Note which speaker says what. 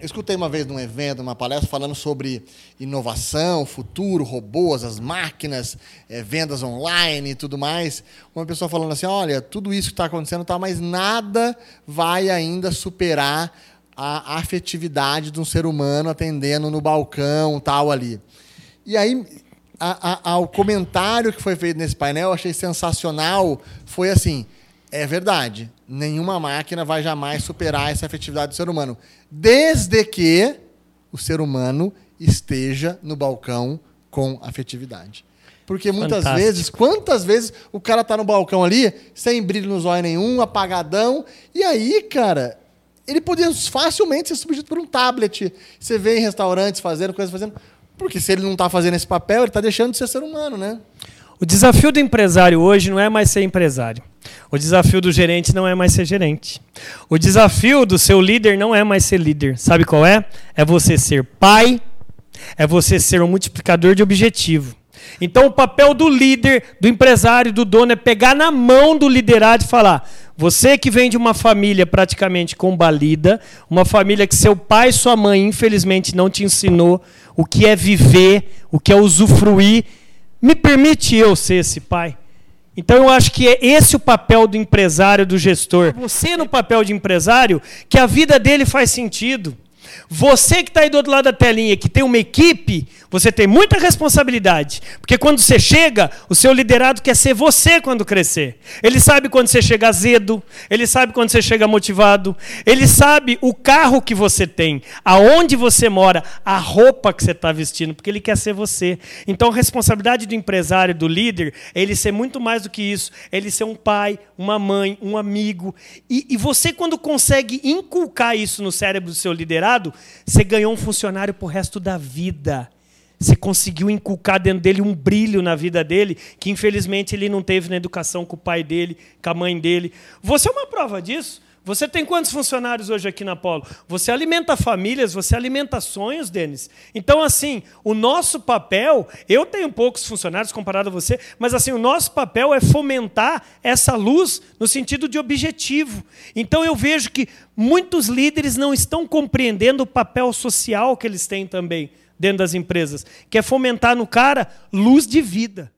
Speaker 1: Escutei uma vez num evento, numa palestra, falando sobre inovação, futuro, robôs, as máquinas, é, vendas online e tudo mais. Uma pessoa falando assim: olha, tudo isso que está acontecendo, tá, mas nada vai ainda superar a afetividade de um ser humano atendendo no balcão, tal ali. E aí, a, a, o comentário que foi feito nesse painel, eu achei sensacional, foi assim: é verdade, nenhuma máquina vai jamais superar essa afetividade do ser humano, desde que o ser humano esteja no balcão com afetividade. Porque muitas Fantástico. vezes, quantas vezes o cara tá no balcão ali, sem brilho nos olhos nenhum, apagadão, e aí, cara, ele podia facilmente ser substituído por um tablet. Você vê em restaurantes fazendo coisas fazendo. Porque se ele não está fazendo esse papel, ele está deixando de ser ser humano, né?
Speaker 2: O desafio do empresário hoje não é mais ser empresário. O desafio do gerente não é mais ser gerente. O desafio do seu líder não é mais ser líder. Sabe qual é? É você ser pai, é você ser um multiplicador de objetivo. Então, o papel do líder, do empresário, do dono é pegar na mão do liderado e falar: você que vem de uma família praticamente combalida, uma família que seu pai e sua mãe, infelizmente, não te ensinou o que é viver, o que é usufruir me permite eu ser esse pai? Então eu acho que é esse o papel do empresário, do gestor. Você no papel de empresário, que a vida dele faz sentido. Você que está aí do outro lado da telinha, que tem uma equipe, você tem muita responsabilidade. Porque quando você chega, o seu liderado quer ser você quando crescer. Ele sabe quando você chega azedo, ele sabe quando você chega motivado, ele sabe o carro que você tem, aonde você mora, a roupa que você está vestindo, porque ele quer ser você. Então a responsabilidade do empresário, do líder, é ele ser muito mais do que isso. É ele ser um pai, uma mãe, um amigo. E, e você, quando consegue inculcar isso no cérebro do seu liderado, você ganhou um funcionário para o resto da vida. Você conseguiu inculcar dentro dele um brilho na vida dele, que infelizmente ele não teve na educação com o pai dele, com a mãe dele. Você é uma prova disso. Você tem quantos funcionários hoje aqui na Polo? Você alimenta famílias, você alimenta sonhos, Denis. Então, assim, o nosso papel, eu tenho poucos funcionários comparado a você, mas assim, o nosso papel é fomentar essa luz no sentido de objetivo. Então eu vejo que muitos líderes não estão compreendendo o papel social que eles têm também dentro das empresas, que é fomentar no cara luz de vida.